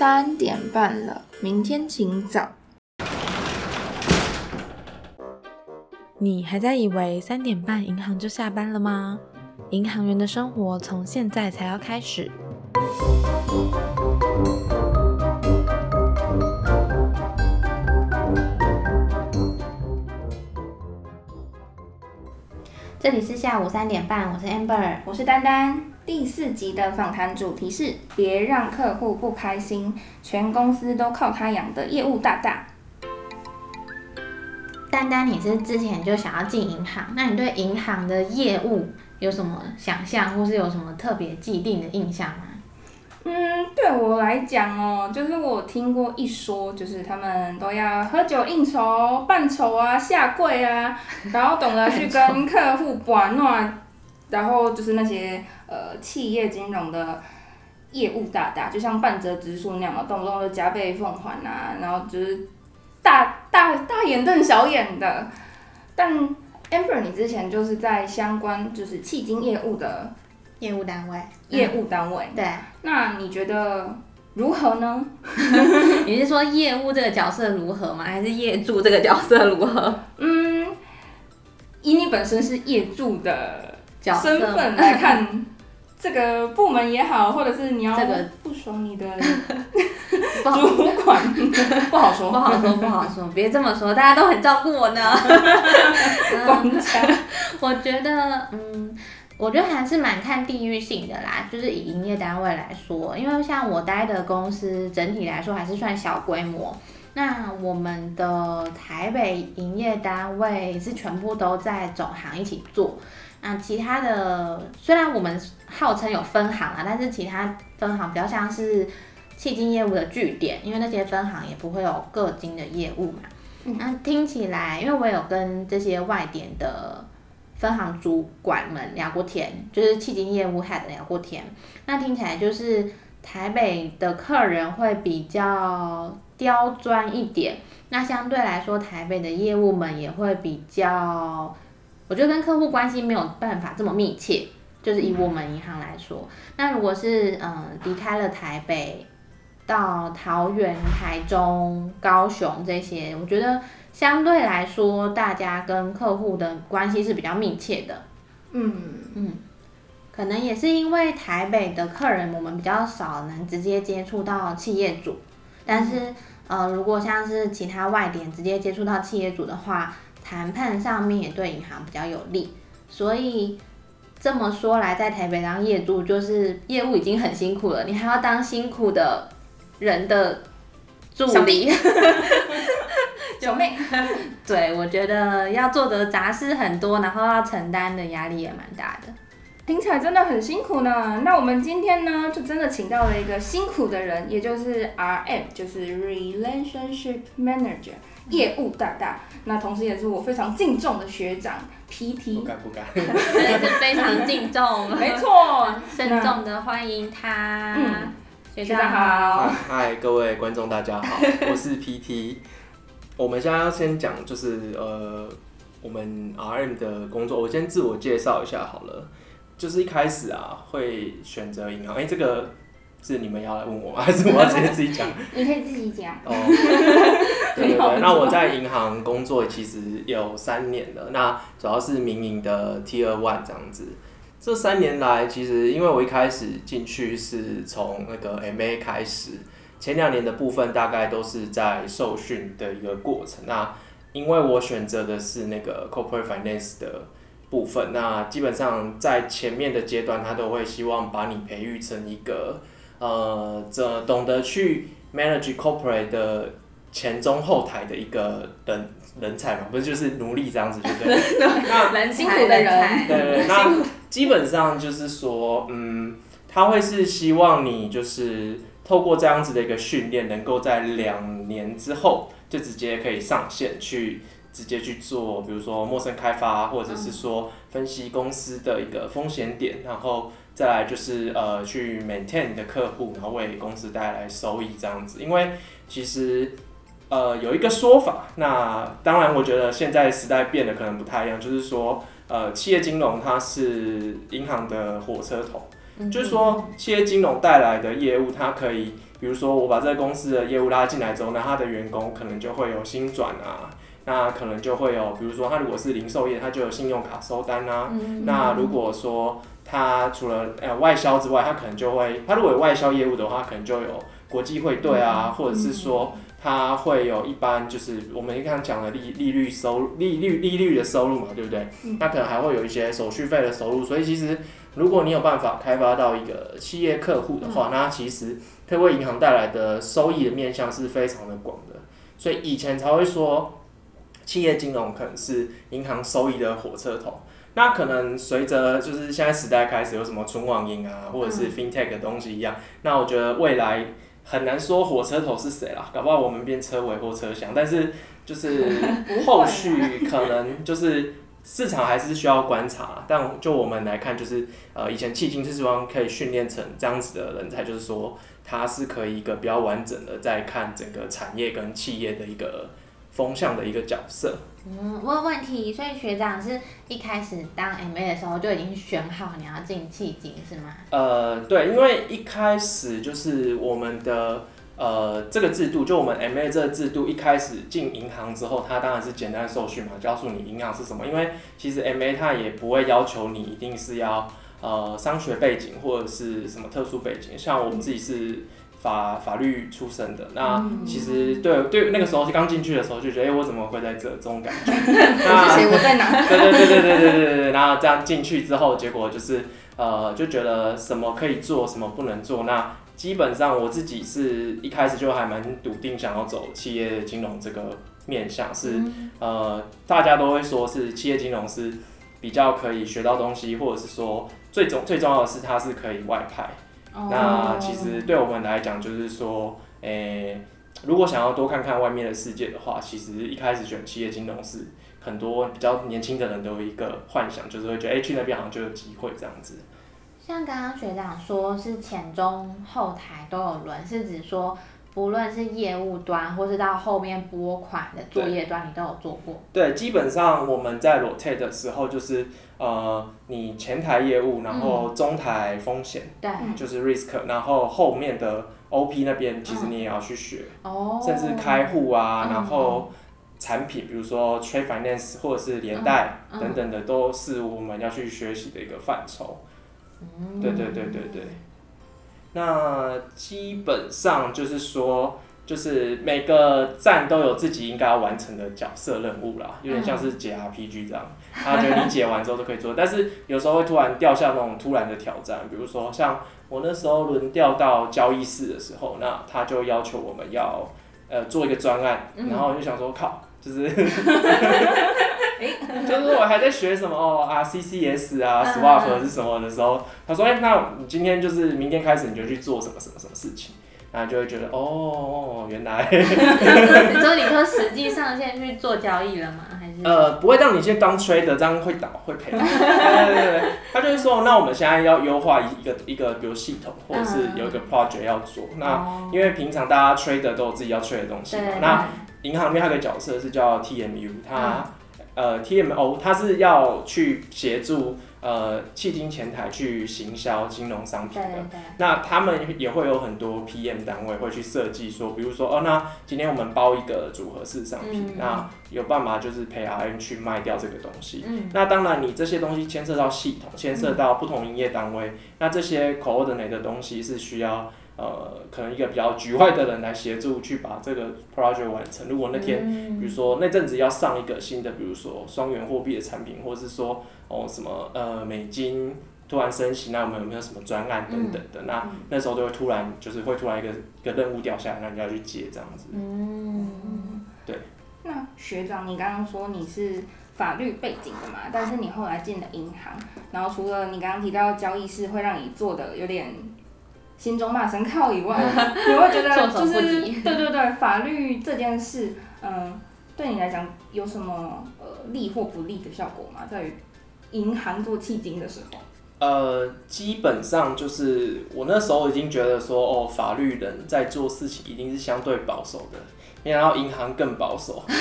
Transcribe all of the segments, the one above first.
三点半了，明天请早。你还在以为三点半银行就下班了吗？银行员的生活从现在才要开始。这里是下午三点半，我是 Amber，我是丹丹。第四集的访谈主题是“别让客户不开心”，全公司都靠他养的业务大大。丹丹，你是之前就想要进银行，那你对银行的业务有什么想象，或是有什么特别既定的印象吗？嗯，对我来讲哦，就是我听过一说，就是他们都要喝酒应酬、扮丑啊、下跪啊，然后懂得去跟客户玩闹，然后就是那些呃企业金融的业务大大，就像半泽直树那样嘛，动不动就加倍奉还啊，然后就是大大大眼瞪小眼的。但 Amber，你之前就是在相关就是迄金业务的。业务单位，业务单位，对。那你觉得如何呢？你是说业务这个角色如何吗？还是业主这个角色如何？嗯，以你本身是业主的身份 来看，这个部门也好，或者是你要这个不爽你的 主管，不好说，不好说，不好说，别这么说，大家都很照顾我呢。我觉得，嗯。我觉得还是蛮看地域性的啦，就是以营业单位来说，因为像我待的公司整体来说还是算小规模。那我们的台北营业单位是全部都在总行一起做，那其他的虽然我们号称有分行啊，但是其他分行比较像是迄金业务的据点，因为那些分行也不会有各金的业务嘛。那听起来，因为我有跟这些外点的。分行主管们聊过天，就是迄金业务 head 聊过天，那听起来就是台北的客人会比较刁钻一点，那相对来说台北的业务们也会比较，我觉得跟客户关系没有办法这么密切，就是以我们银行来说，那如果是嗯离开了台北，到桃园、台中、高雄这些，我觉得。相对来说，大家跟客户的关系是比较密切的。嗯嗯，可能也是因为台北的客人我们比较少能直接接触到企业主，但是呃，如果像是其他外点直接接触到企业主的话，谈判上面也对银行比较有利。所以这么说来，在台北当业主就是业务已经很辛苦了，你还要当辛苦的人的助理。九妹，对我觉得要做的杂事很多，然后要承担的压力也蛮大的，听起来真的很辛苦呢。那我们今天呢，就真的请到了一个辛苦的人，也就是 R M，就是 Relationship Manager，业务大大。那同时也是我非常敬重的学长 P T。不敢不敢，真的是非常敬重，没错，慎重的欢迎他。嗯，学长好。嗨，各位观众大家好，我是 P T。我们现在要先讲，就是呃，我们 RM 的工作，我先自我介绍一下好了。就是一开始啊，会选择银行，哎，这个是你们要来问我吗？还是我要直接自己讲？你可以自己讲。哦，对对对。那我在银行工作其实有三年了，那主要是民营的 T 二 One 这样子。这三年来，其实因为我一开始进去是从那个 MA 开始。前两年的部分大概都是在受训的一个过程。那因为我选择的是那个 corporate finance 的部分，那基本上在前面的阶段，他都会希望把你培育成一个呃，这懂得去 manage corporate 的前中后台的一个人人才嘛，不是就是奴隶这样子，对不对？那辛苦的人，对对。那基本上就是说，嗯，他会是希望你就是。透过这样子的一个训练，能够在两年之后就直接可以上线去直接去做，比如说陌生开发，或者是说分析公司的一个风险点，然后再来就是呃去 maintain 你的客户，然后为公司带来收益这样子。因为其实呃有一个说法，那当然我觉得现在时代变得可能不太一样，就是说呃企业金融它是银行的火车头。就是说，企业金融带来的业务，它可以比如说我把这个公司的业务拉进来之后，呢，它的员工可能就会有新转啊，那可能就会有，比如说他如果是零售业，他就有信用卡收单啊。嗯。那如果说他除了呃外销之外，他可能就会，他如果有外销业务的话，可能就有国际汇兑啊，或者是说他会有一般就是我们刚刚讲的利利率收利率利率的收入嘛，对不对？那可能还会有一些手续费的收入，所以其实如果你有办法开发到一个企业客户的话，那其实可以为银行带来的收益的面向是非常的广的，所以以前才会说企业金融可能是银行收益的火车头。那可能随着就是现在时代开始有什么纯网银啊，或者是 fintech 的东西一样，那我觉得未来很难说火车头是谁啦，搞不好我们变车尾或车厢，但是就是后续可能就是市场还是需要观察，但就我们来看，就是呃以前迄今是希望可以训练成这样子的人才，就是说它是可以一个比较完整的在看整个产业跟企业的一个风向的一个角色。嗯，问问题，所以学长是一开始当 MA 的时候就已经选好你要进迄今是吗？呃，对，因为一开始就是我们的呃这个制度，就我们 MA 这个制度一开始进银行之后，它当然是简单受训嘛，告诉你银行是什么。因为其实 MA 它也不会要求你一定是要呃商学背景或者是什么特殊背景，像我们自己是。法法律出身的，那其实对对那个时候刚进去的时候就觉得，哎、我怎么会在这这种感觉？那谁？我在哪？对对对对对对对对，然后这样进去之后，结果就是呃，就觉得什么可以做，什么不能做。那基本上我自己是一开始就还蛮笃定想要走企业金融这个面向，是呃，大家都会说是企业金融是比较可以学到东西，或者是说最重最重要的是它是可以外派。那其实对我们来讲，就是说，诶、如果想要多看看外面的世界的话，其实一开始选企业金融是很多比较年轻的人都有一个幻想，就是会觉得，哎、去那边好像就有机会这样子。像刚刚学长说是前中后台都有轮，是指说不论是业务端或是到后面拨款的作业端，你都有做过。对，基本上我们在 rotate 的时候，就是呃，你前台业务，然后中台风险、对，就是 risk，然后后面的 OP 那边，其实你也要去学，哦，甚至开户啊，嗯。然后产品，比如说 trade finance 或者是连带等等的，都是我们要去学习的一个范畴。嗯。对对对对对。那基本上就是说，就是每个站都有自己应该要完成的角色任务啦，有点像是解 RPG 这样。他觉得你解完之后都可以做，但是有时候会突然掉下那种突然的挑战，比如说像我那时候轮调到交易室的时候，那他就要求我们要呃做一个专案，然后我就想说靠，就是。就是我还在学什么哦啊 CCS 啊嗯 swap 是什么的时候，他说哎、那你今天就是明天开始你就去做什么什么什么事情，然后就会觉得哦哦原来。你说你说实际上线去做交易了吗？还是？呃不会让你去当 trader 这样会倒会赔，对对对对，他就是说那我们现在要优化一一个一个比如系统或者是有一个 project 要做，那哦。因为平常大家 trader 都有自己要 trade 的东西嘛。对，那银行里面还有个角色是叫 TMU，它、呃 TMO 它是要去协助呃迄今前台去行销金融商品的。对对对，那他们也会有很多 PM 单位会去设计说，比如说哦，那今天我们包一个组合式商品，嗯那有办法就是陪 RM 去卖掉这个东西。嗯那当然，你这些东西牵涉到系统，牵涉到不同营业单位，那这些 coordinate 的东西是需要呃，可能一个比较局外的人来协助去把这个 project 完成。如果那天，嗯比如说那阵子要上一个新的，比如说双元货币的产品，或是说哦什么呃美金突然升息，那我们有没有什么专案等等的？那那时候就会突然就是会突然一个一个任务掉下来，那你就要去接这样子。嗯，对那学长，你刚刚说你是法律背景的嘛，但是你后来进了银行，然后除了你刚刚提到交易室会让你做的有点心中骂声靠以外，你会觉得就是对对对，法律这件事，嗯，对你来讲有什么呃利或不利的效果吗？在于银行做迄今的时候，呃，基本上就是我那时候已经觉得说，哦，法律人在做事情一定是相对保守的，没想到银行更保守。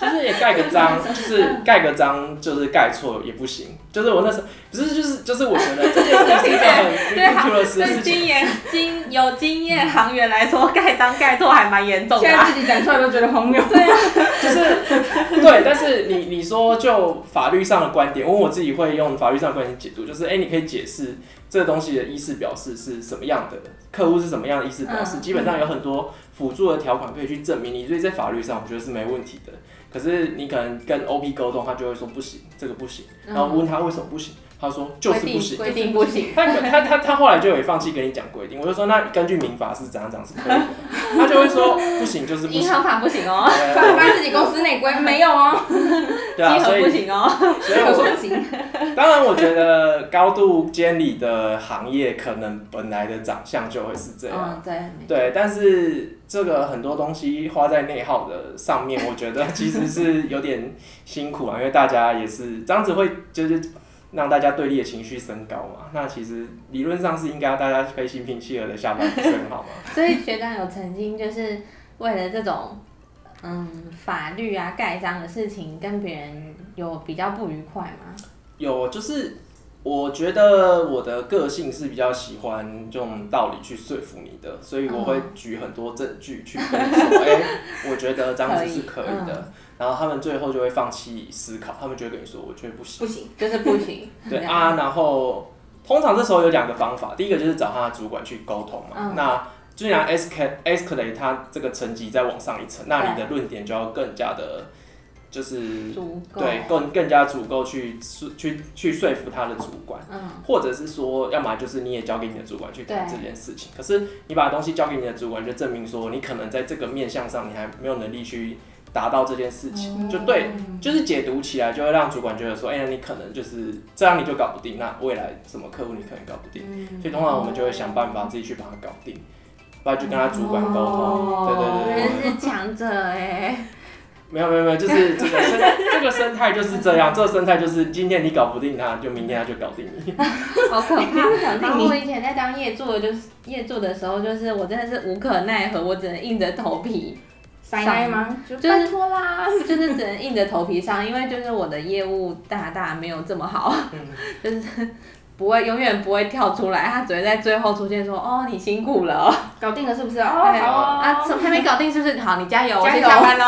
就是也盖个章，就是盖个章，就是盖错也不行。就是我那时候不是，就是就是我觉得这件事情是一个很 ridiculous 的事情。经验经有经验行员来说，盖章盖错还蛮严重的啊。现在自己讲出来都觉得荒谬。对啊，就是对，但是你你说就法律上的观点，因为我自己会用法律上的观点解读，就是哎、你可以解释这个东西的意思表示是什么样的，客户是什么样的意思表示，嗯基本上有很多辅助的条款可以去证明你，所以在法律上我觉得是没问题的。可是你可能跟 OP 沟通，他就会说不行，这个不行，然后问他为什么不行，他说就是不行。规定不行。他他他他后来就有放弃跟你讲规定，我就说那根据民法是怎样讲是可以的，他就会说不行就是不行，银行法不行哦，对反反自己公司内规没有哦，对啊，所以不行哦。所以我可说不行。当然，我觉得高度监理的行业可能本来的长相就会是这样，嗯，对，对。但是这个很多东西花在内耗的上面，我觉得其实是有点辛苦啊，因为大家也是这样子会就是让大家对立的情绪升高嘛。那其实理论上是应该大家可以心平气和的下班，好吗？所以学长有曾经就是为了这种嗯法律啊盖章的事情跟别人有比较不愉快吗？有，就是我觉得我的个性是比较喜欢用道理去说服你的，所以我会举很多证据去跟你说，哎、我觉得这样子是可以的。然后他们最后就会放弃思考，他们就会跟你说，我觉得不行。不行，就是不行。对啊，然后通常这时候有两个方法，第一个就是找他的主管去沟通嘛。嗯那就像 escalate escalate 它这个层级再往上一层，那你的论点就要更加的，就是足够。对，更更加足够去说去去说服他的主管，嗯，或者是说，要么就是你也交给你的主管去谈这件事情。可是你把东西交给你的主管，就证明说你可能在这个面向上你还没有能力去达到这件事情，就对，就是解读起来就会让主管觉得说，哎、呀，你可能就是这样你就搞不定，那未来什么客户你可能搞不定，所以通常我们就会想办法自己去把它搞定，不然就跟他主管沟通。对对对对。真是强者哎。没有没有没有，就是这个生 这个生态就是这样，这个生态就是今天你搞不定他，就明天他就搞定你。好可怕！然后我以前在当业助的，就是业助的时候，就是我真的是无可奈何，我只能硬着头皮，塞奶吗？就就是拜托啦。就是只能硬着头皮上，因为就是我的业务大大没有这么好，就是不会永远不会跳出来，他只会在最后出现说：“哦，你辛苦了哦。搞定了是不是？哦，哎好哦。啊，什么还没搞定是不是？好，你加油，我加油先下班喽。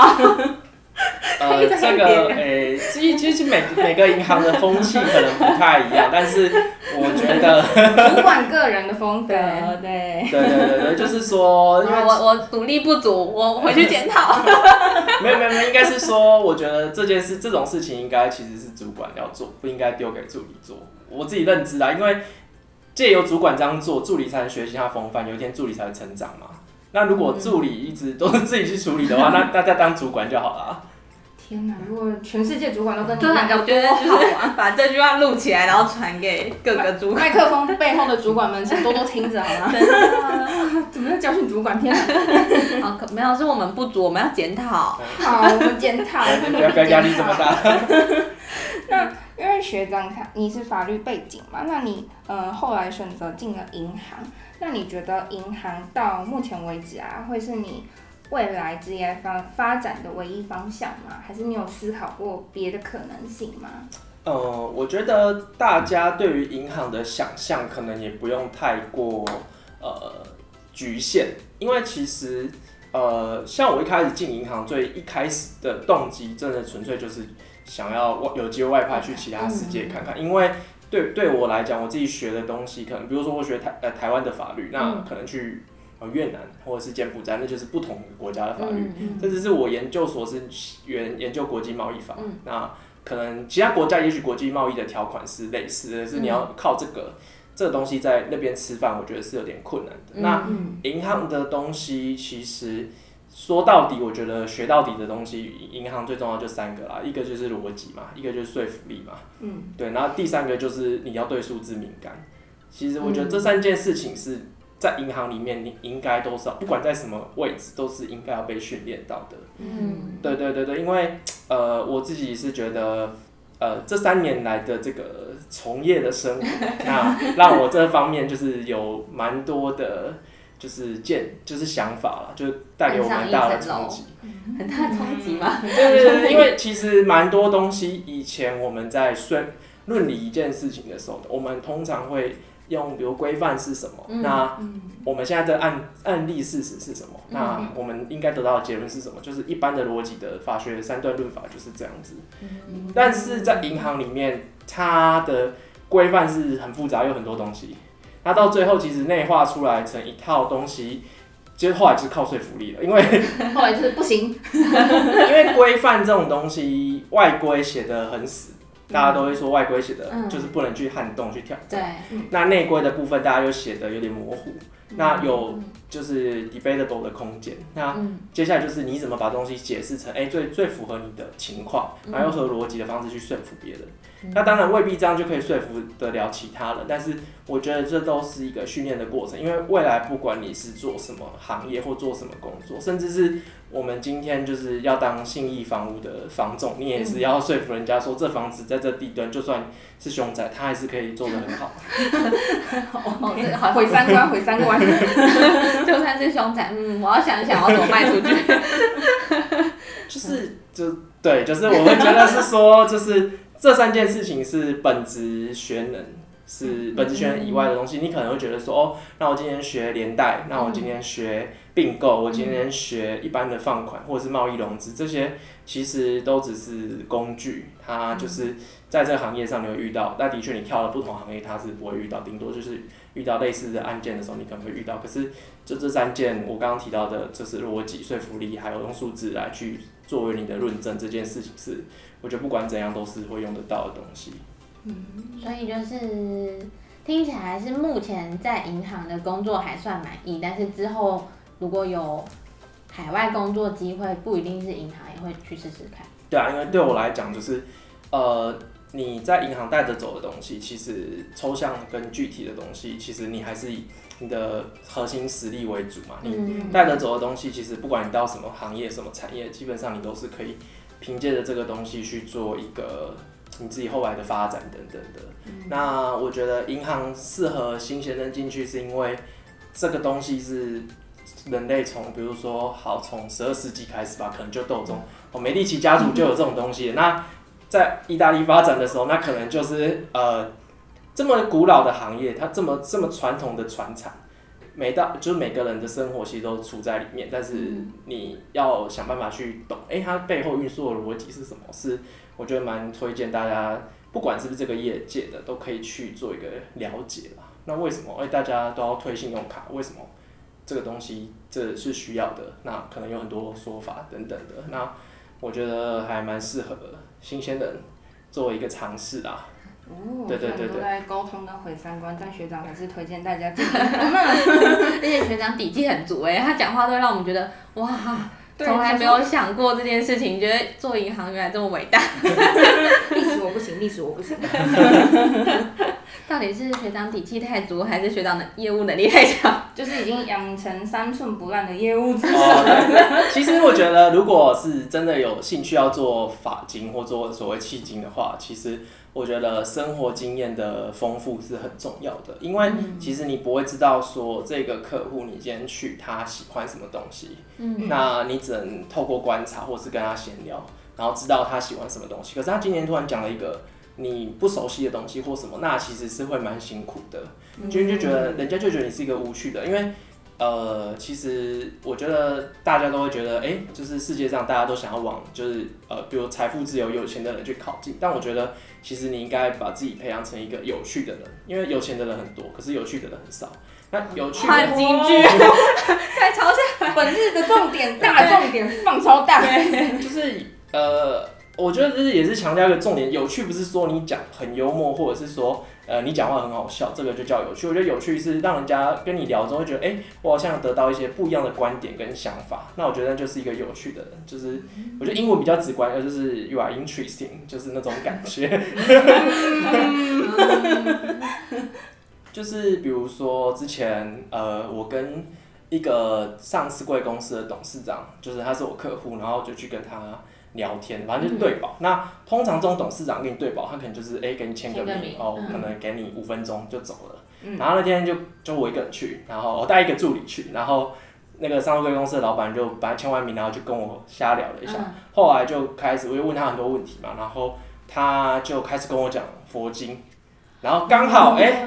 呃，这个诶，其实其实每每个银行的风气可能不太一样，但是我觉得，主管个人的风格，对对。对对对对，就是说，因为我我努力不足，我回去检讨。没有没有没有，应该是说，我觉得这件事这种事情应该其实是主管要做，不应该丢给助理做。我自己认知啊，因为借由主管这样做，助理才能学习他风范，有一天助理才能成长嘛。那如果助理一直都是自己去处理的话，那大家当主管就好了。天哪！如果全世界主管都跟你一样，，要我觉得就是啊！把这句话录起来，然后传给各个主管。麦克风背后的主管们，请多多听着好吗？真的，怎么在教训主管？天哪！好可没有，是我们不足，我们要检讨。好，我们检讨。不要不要压力这么大。那 因为学长他你是法律背景嘛，那你呃后来选择进了银行，那你觉得银行到目前为止啊，会是你未来职业发发展的唯一方向吗？还是你有思考过别的可能性吗？呃，我觉得大家对于银行的想象可能也不用太过呃局限，因为其实呃，像我一开始进银行，最一开始的动机，真的纯粹就是想要外有机会外派去其他世界看看，因为对对我来讲，我自己学的东西，可能比如说我学台呃台湾的法律，那可能去呃越南或者是柬埔寨，那就是不同国家的法律。嗯甚至是我研究所是研研究国际贸易法，那可能其他国家也许国际贸易的条款是类似的，是你要靠这个、这个东西在那边吃饭，我觉得是有点困难的。那银行的东西其实说到底，我觉得学到底的东西，银行最重要就三个啦，一个就是逻辑嘛，一个就是说服力嘛，嗯，对，然后第三个就是你要对数字敏感。其实我觉得这三件事情是在银行里面，你应该都是不管在什么位置，都是应该要被训练到的。嗯对对对对，因为呃，我自己是觉得，呃，这三年来的这个从业的生活，那 让我这方面就是有蛮多的，就是见就是想法了，就带给我们大的冲击，很大的冲击吗？对对对，因为其实蛮多东西以前我们在论论理一件事情的时候，我们通常会用比如规范是什么，那我们现在的案案例事实是什么，那我们应该得到的结论是什么？就是一般的逻辑的法学三段论法就是这样子，但是在银行里面，它的规范是很复杂，有很多东西。它到最后其实内化出来成一套东西，其实后来就是靠说服力了，因为 后来就是不行，因为规范这种东西外规写的很死，大家都会说外规写的就是不能去撼动去挑战，对，那内规的部分大家又写的有点模糊，那有就是 debatable 的空间，那接下来就是你怎么把东西解释成哎最最符合你的情况，然后和逻辑的方式去说服别人。那当然未必这样就可以说服得了其他人，但是我觉得这都是一个训练的过程，因为未来不管你是做什么行业或做什么工作，甚至是我们今天就是要当信义房屋的房总，你也是要说服人家说这房子在这地段就算是凶宅，他还是可以做得很好。好，毁三观，毁三观，就算是凶宅，嗯，我要想一想，我要怎么卖出去。就是就对，就是我会觉得是说就是。这三件事情是本职学能，是本职学能以外的东西。你可能会觉得说，哦，那我今天学连带，那我今天学并购，我今天学一般的放款或者是贸易融资，这些其实都只是工具。它就是在这个行业上你会遇到，但的确你跳了不同行业，它是不会遇到，顶多就是遇到类似的案件的时候，你可能会遇到。可是就这三件，我刚刚提到的，就是逻辑、说服力，还有用数字来去作为你的论证，这件事情是。我觉得不管怎样都是会用得到的东西。嗯，所以就是听起来是目前在银行的工作还算满意，但是之后如果有海外工作机会，不一定是银行也会去试试看。对啊，因为对我来讲就是，呃，你在银行带着走的东西，其实抽象跟具体的东西，其实你还是以你的核心实力为主嘛。你带着走的东西，其实不管你到什么行业、什么产业，基本上你都是可以。凭借着这个东西去做一个你自己后来的发展等等的，那我觉得银行适合新鲜人进去，是因为这个东西是人类从比如说好从十二世纪开始吧，可能就都有这种哦，美第奇家族就有这种东西。那在意大利发展的时候，那可能就是呃这么古老的行业，它这么这么传统的传承。每到就是每个人的生活其实都处在里面，但是你要想办法去懂，哎，它背后运作的逻辑是什么？是我觉得蛮推荐大家，不管是不是这个业界的，都可以去做一个了解啦。那为什么？哎，大家都要推信用卡，为什么这个东西这是需要的？那可能有很多说法等等的。那我觉得还蛮适合新鲜人作为一个尝试啦。哦，对对对都在沟通跟毁三观，但学长还是推荐大家进行 而且学长底气很足哎，他讲话都会让我们觉得哇，从来没有想过这件事情，觉得做银行原来这么伟大。历史我不行，历史我不行。到底是学长底气太足，还是学长的业务能力太强？就是已经养成三寸不烂的业务之了。其实我觉得，如果是真的有兴趣要做法金或做所谓契金的话，其实。我觉得生活经验的丰富是很重要的，因为其实你不会知道说这个客户你今天去他喜欢什么东西，嗯，那你只能透过观察或是跟他闲聊，然后知道他喜欢什么东西。可是他今天突然讲了一个你不熟悉的东西或什么，那其实是会蛮辛苦的，就就觉得人家就觉得你是一个无趣的，因为。呃，其实我觉得大家都会觉得，哎，就是世界上大家都想要往，就是呃，比如财富自由、有钱的人去靠近。但我觉得，其实你应该把自己培养成一个有趣的人，因为有钱的人很多，可是有趣的人很少。那有趣的京剧，太嘲笑。本日的重点，大重点放超大，就是呃，我觉得这是也是强调一个重点，有趣不是说你讲很幽默，或者是说。呃，你讲话很好笑，这个就叫有趣。我觉得有趣是让人家跟你聊之后会觉得，哎，我好像得到一些不一样的观点跟想法。那我觉得就是一个有趣的人，就是我觉得英文比较直观，就是 you are interesting，就是那种感觉。就是比如说之前，呃，我跟一个上市贵公司的董事长，就是他是我客户，然后就去跟他。聊天，反正就是对保。那通常这种董事长跟你对保，他可能就是哎给你签个名哦，可能给你五分钟就走了。嗯。然后那天就就我一个人去，然后我带一个助理去，然后那个上市贵公司的老板就把他签完名，然后就跟我瞎聊了一下。嗯。后来就开始我就问他很多问题嘛，然后他就开始跟我讲佛经，然后刚好哎、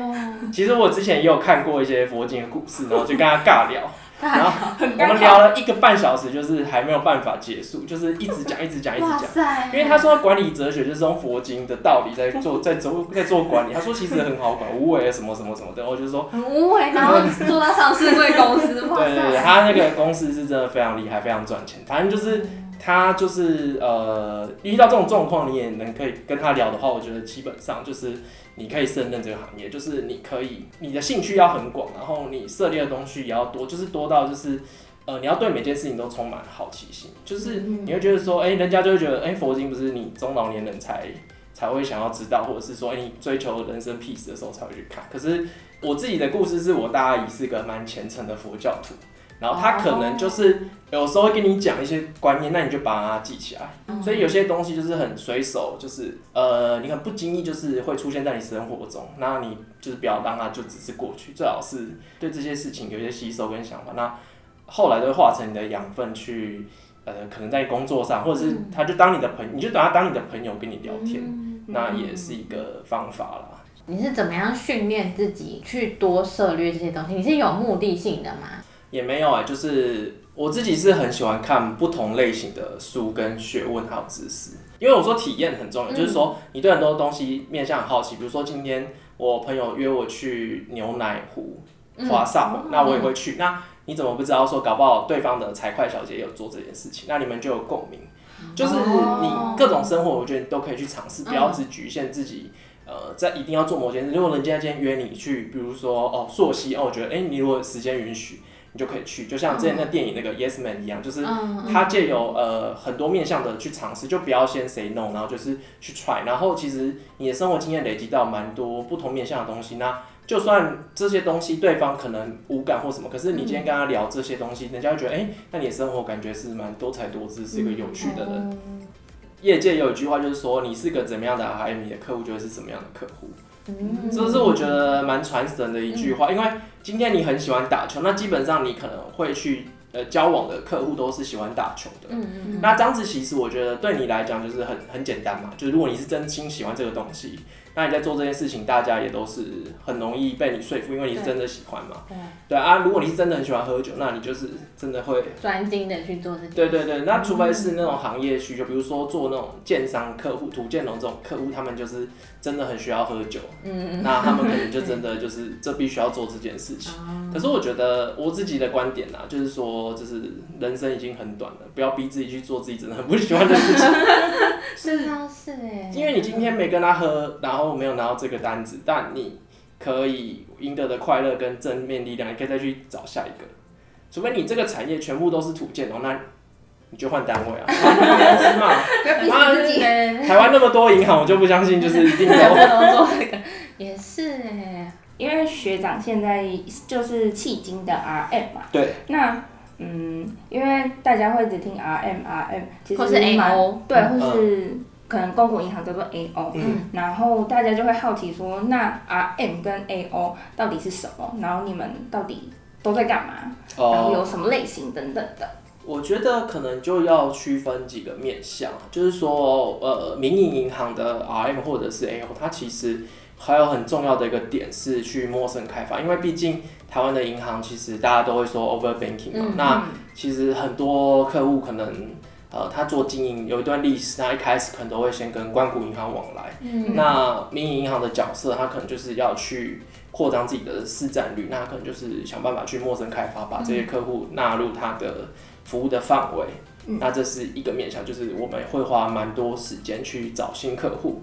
其实我之前也有看过一些佛经的故事，然后就跟他尬聊，然后我们聊了一个半小时，就是还没有办法结束，就是一直讲一直讲一直哇讲。塞！因为他说管理哲学就是用佛经的道理在做，在 做在做管理。他说其实很好管，无为什么什么什么的。我就说，很无为，然后做到上市贵公司，哇对对对，他那个公司是真的非常厉害，非常赚钱。反正就是他就是呃，遇到这种状况，你也能可以跟他聊的话，我觉得基本上就是你可以胜任这个行业，就是你可以你的兴趣要很广，然后你涉猎的东西也要多，就是多到就是。呃，你要对每件事情都充满好奇心，就是你会觉得说，哎、人家就会觉得，哎、佛经不是你中老年人才才会想要知道，或者是说，哎、你追求人生 peace 的时候才会去看。可是我自己的故事是我大阿姨是个蛮虔诚的佛教徒，然后他可能就是有时候会跟你讲一些观念，那你就把它记起来。所以有些东西就是很随手，就是呃，你很不经意就是会出现在你生活中，那你就是不要让它就只是过去，最好是对这些事情有一些吸收跟想法，那后来都会化成你的养分去。呃，可能在工作上，或者是他就当你的朋，你就把他当你的朋友跟你聊天，那也是一个方法啦。你是怎么样训练自己去多涉猎这些东西？你是有目的性的吗？也没有哎、就是我自己是很喜欢看不同类型的书跟学问还有知识，因为我说体验很重要，就是说你对很多东西面向很好奇，比如说今天我朋友约我去牛奶湖华上，那我也会去。那你怎么不知道说搞不好对方的财会小姐也有做这件事情，那你们就有共鸣。就是你各种生活，我觉得你都可以去尝试，不要只局限自己。呃，在一定要做某件事。如果人家今天约你去，比如说哦朔溪，哦，我觉得哎、你如果时间允许，你就可以去。就像之前那电影那个 Yes Man 一样，就是他借由呃很多面向的去尝试，就不要先 say no，然后就是去 try。然后其实你的生活经验累积到蛮多不同面向的东西，那就算这些东西对方可能无感或什么，可是你今天跟他聊这些东西，人家会觉得哎、那你的生活感觉是蛮多才多姿，是一个有趣的人。业界有一句话就是说，你是个怎么样的 RM，你的客户就会是什么样的客户。这是我觉得蛮传神的一句话，因为今天你很喜欢打球，那基本上你可能会去呃交往的客户都是喜欢打球的。嗯嗯那这样子其实我觉得对你来讲就是很很简单嘛，就是如果你是真心喜欢这个东西，那你在做这件事情，大家也都是很容易被你说服，因为你是真的喜欢嘛。对对啊，如果你是真的很喜欢喝酒，那你就是真的会专精的去做这件事。对对对，那除非是那种行业需求，比如说做那种建商客户、土建龙这种客户，他们就是真的很需要喝酒，嗯。那他们可能就真的就是这必须要做这件事情。可是我觉得我自己的观点啊，就是说，就是人生已经很短了，不要逼自己去做自己真的很不喜欢的事情，是。啊，是哎，因为你今天没跟他喝，然后没有拿到这个单子，但你可以赢得的快乐跟正面力量，你可以再去找下一个。除非你这个产业全部都是土建哦，那你就换单位啊，台湾那么多银行，我就不相信就是一定都。做这个，也是哎，因为学长现在就是迄今的 RM 嘛，对，那嗯，因为大家会只听 RM RM，其实或是蛮 AO 对，或是可能公股银行叫做 AO，嗯。然后大家就会好奇说，那 RM 跟 AO 到底是什么？然后你们到底都在干嘛？然后有哦，什么类型等等的。我觉得可能就要区分几个面向，就是说，呃，民营银行的 RM 或者是 AO，它其实还有很重要的一个点是去陌生开发，因为毕竟台湾的银行其实大家都会说 over banking 嘛，那其实很多客户可能。呃，他做经营有一段历史，他一开始可能都会先跟关谷银行往来。嗯那民营银行的角色，他可能就是要去扩张自己的市占率，那他可能就是想办法去陌生开发，把这些客户纳入他的服务的范围。那这是一个面向，就是我们会花蛮多时间去找新客户。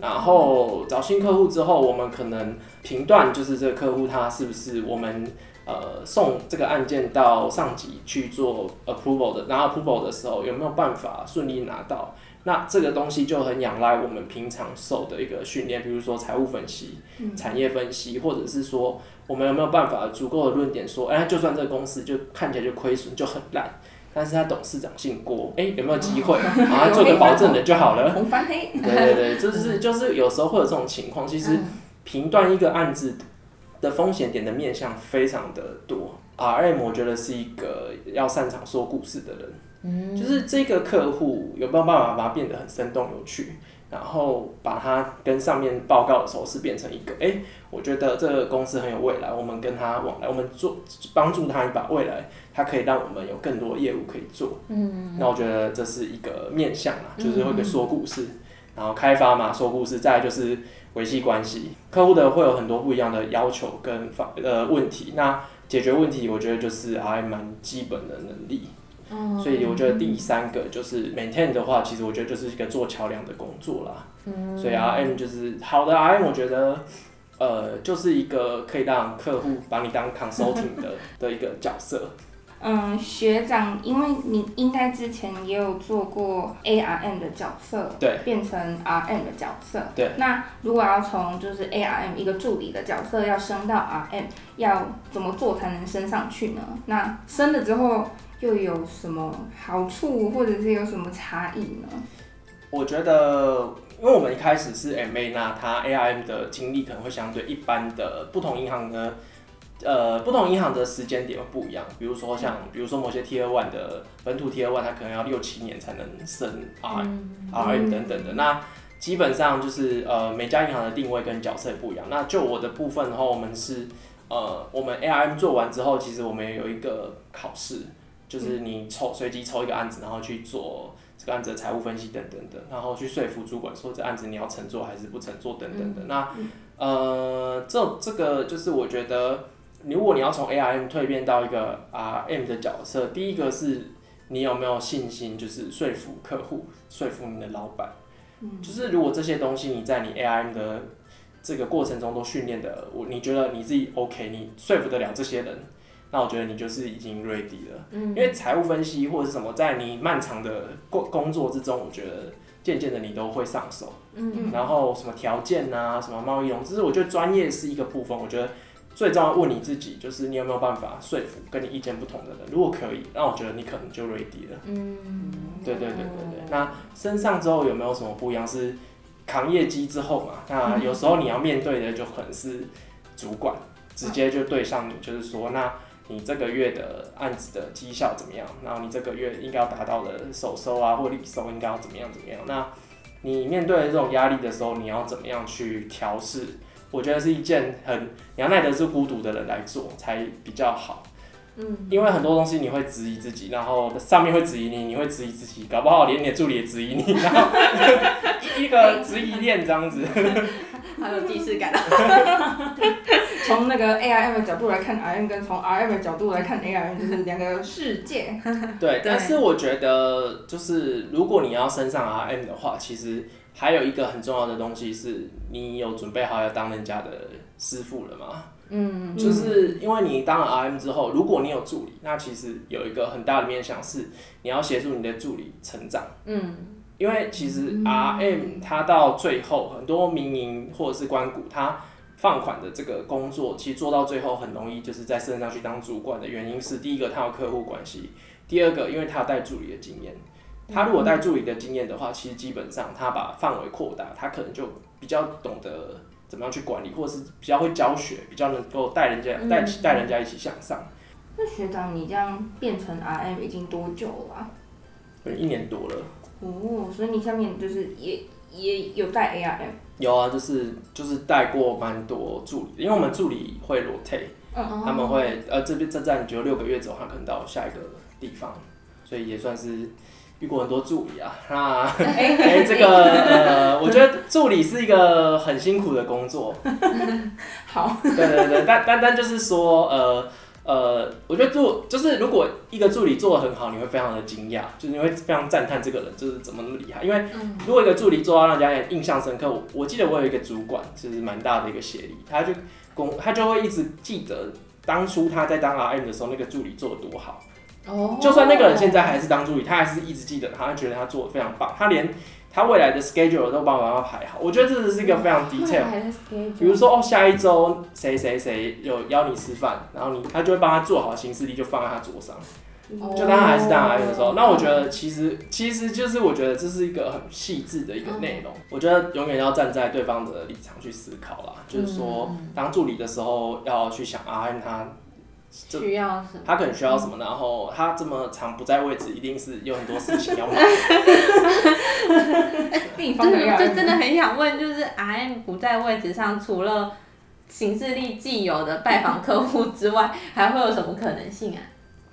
然后找新客户之后，我们可能评断就是这个客户他是不是我们呃送这个案件到上级去做 approval 的，拿 approval 的时候有没有办法顺利拿到？那这个东西就很仰赖我们平常受的一个训练，比如说财务分析、产业分析，或者是说我们有没有办法足够的论点说，哎，就算这个公司就看起来就亏损就很烂，但是他董事长姓郭，哎，有没有机会？然后他做个保证人就好了。红翻黑，对对对，就是就是有时候会有这种情况。其实评断一个案子的风险点的面向非常的多。RM 我觉得是一个要擅长说故事的人，嗯，就是这个客户有没有办法把它变得很生动有趣，然后把它跟上面报告的时候是变成一个，哎，我觉得这个公司很有未来，我们跟他往来，我们做帮助他一把，未来他可以让我们有更多业务可以做，嗯，那我觉得这是一个面向啊，就是会说故事，然后开发嘛，说故事，再就是维系关系，客户的会有很多不一样的要求跟方呃问题，那。解决问题，我觉得就是还蛮基本的能力，所以我觉得第三个就是 maintain 的话，其实我觉得就是一个做桥梁的工作啦。嗯所以 RM 就是好的 RM，我觉得呃就是一个可以让客户把你当 consulting 的 的一个角色。嗯，学长，因为你应该之前也有做过 ARM 的角色，对，变成 RM 的角色，对。那如果要从就是 ARM 一个助理的角色要升到 RM，要怎么做才能升上去呢？那升了之后又有什么好处，或者是有什么差异呢？我觉得，因为我们一开始是 MA，那它 ARM 的经历可能会相对一般的不同银行的。呃，不同银行的时间点会不一样，比如说像，比如说某些 Tier One 的本土 Tier One，它可能要六七年才能升 R R M 等等的。那基本上就是呃，每家银行的定位跟角色也不一样。那就我的部分的话，我们是呃，我们 A R M 做完之后，其实我们也有一个考试，就是你抽随机抽一个案子，然后去做这个案子的财务分析等等的，然后去说服主管说这案子你要承做还是不承做等等的。那呃，这这个就是我觉得。如果你要从 ARM 蜕变到一个 RM 的角色，第一个是你有没有信心，就是说服客户、说服你的老板。就是如果这些东西你在你 ARM 的这个过程中都训练的，我你觉得你自己 OK，你说服得了这些人，那我觉得你就是已经 ready 了。嗯。因为财务分析或者是什么，在你漫长的工工作之中，我觉得渐渐的你都会上手。嗯。然后什么条件啊，什么贸易融资，我觉得专业是一个部分，我觉得。最重要问你自己，就是你有没有办法说服跟你意见不同的人？如果可以，那我觉得你可能就 ready 了。嗯，对对对对对。那升上之后有没有什么不一样？是扛业绩之后嘛？那有时候你要面对的就可能是主管，直接就对上你，就是说，那你这个月的案子的绩效怎么样？然后你这个月应该要达到的首收啊或利收应该要怎么样怎么样？那你面对这种压力的时候，你要怎么样去调试？我觉得是一件很你要耐得住孤独的人来做才比较好，嗯，因为很多东西你会质疑自己，然后上面会质疑你，你会质疑自己，搞不好连你的助理也质疑你，然后一个质疑链这样子，好有既视感。从那个 A I M 的角度来看 R M，跟从 R M 的角度来看 A I M，就是两个世界。对，但是我觉得就是如果你要升上 R M 的话，其实。还有一个很重要的东西是，你有准备好要当人家的师傅了吗？嗯，就是因为你当了 RM 之后，如果你有助理，那其实有一个很大的面向是，你要协助你的助理成长。嗯，因为其实 RM 它到最后，很多民营或者是关谷，它放款的这个工作，其实做到最后很容易就是在升上去当主管的原因是，第一个他有客户关系，第二个因为他有带助理的经验。他如果带助理的经验的话，其实基本上他把范围扩大，他可能就比较懂得怎么样去管理，或者是比较会教学，比较能够带人家带带人家一起向上。那学长，你这样变成 RM 已经多久了？一年多了。哦，所以你下面就是也也有带 ARM？有啊，就是就是带过蛮多助理，因为我们助理会 rotate，他们会呃这边这站只有六个月之后，他可能到下一个地方，所以也算是。遇过很多助理啊，那哎，这个呃，我觉得助理是一个很辛苦的工作。好，对对对，但但但就是说，呃呃，我觉得做就是如果一个助理做的很好，你会非常的惊讶，就是你会非常赞叹这个人就是怎么那么厉害。因为如果一个助理做到让人家印象深刻，我我记得我有一个主管，就是蛮大的一个协力，他就公他就会一直记得当初他在当 RM 的时候，那个助理做的多好。哦，就算那个人现在还是当助理，他还是一直记得，他觉得他做的非常棒，他连他未来的 schedule 都帮忙他排好。我觉得这是一个非常 detail。比如说哦，下一周谁谁谁有邀你吃饭，然后你他就会帮他做好行事历，就放在他桌上。就当他还是当阿姨的时候，那我觉得其实其实就是我觉得这是一个很细致的一个内容。我觉得永远要站在对方的立场去思考啦，就是说当助理的时候要去想 RM 他需要什么，他可能需要什么，然后他这么长不在位置，一定是有很多事情要忙。地方的就就真的很想问，就是 RM 不在位置上，除了行事力既有的拜访客户之外，还会有什么可能性啊？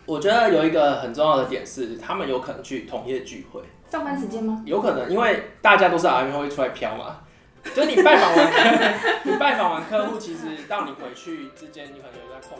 我觉得有一个很重要的点是，他们有可能去同业聚会，上班时间吗？有可能，因为大家都是 RM 会出来飘嘛。就你拜访完客户，你拜访完客户，其实到你回去之间，你可能有在空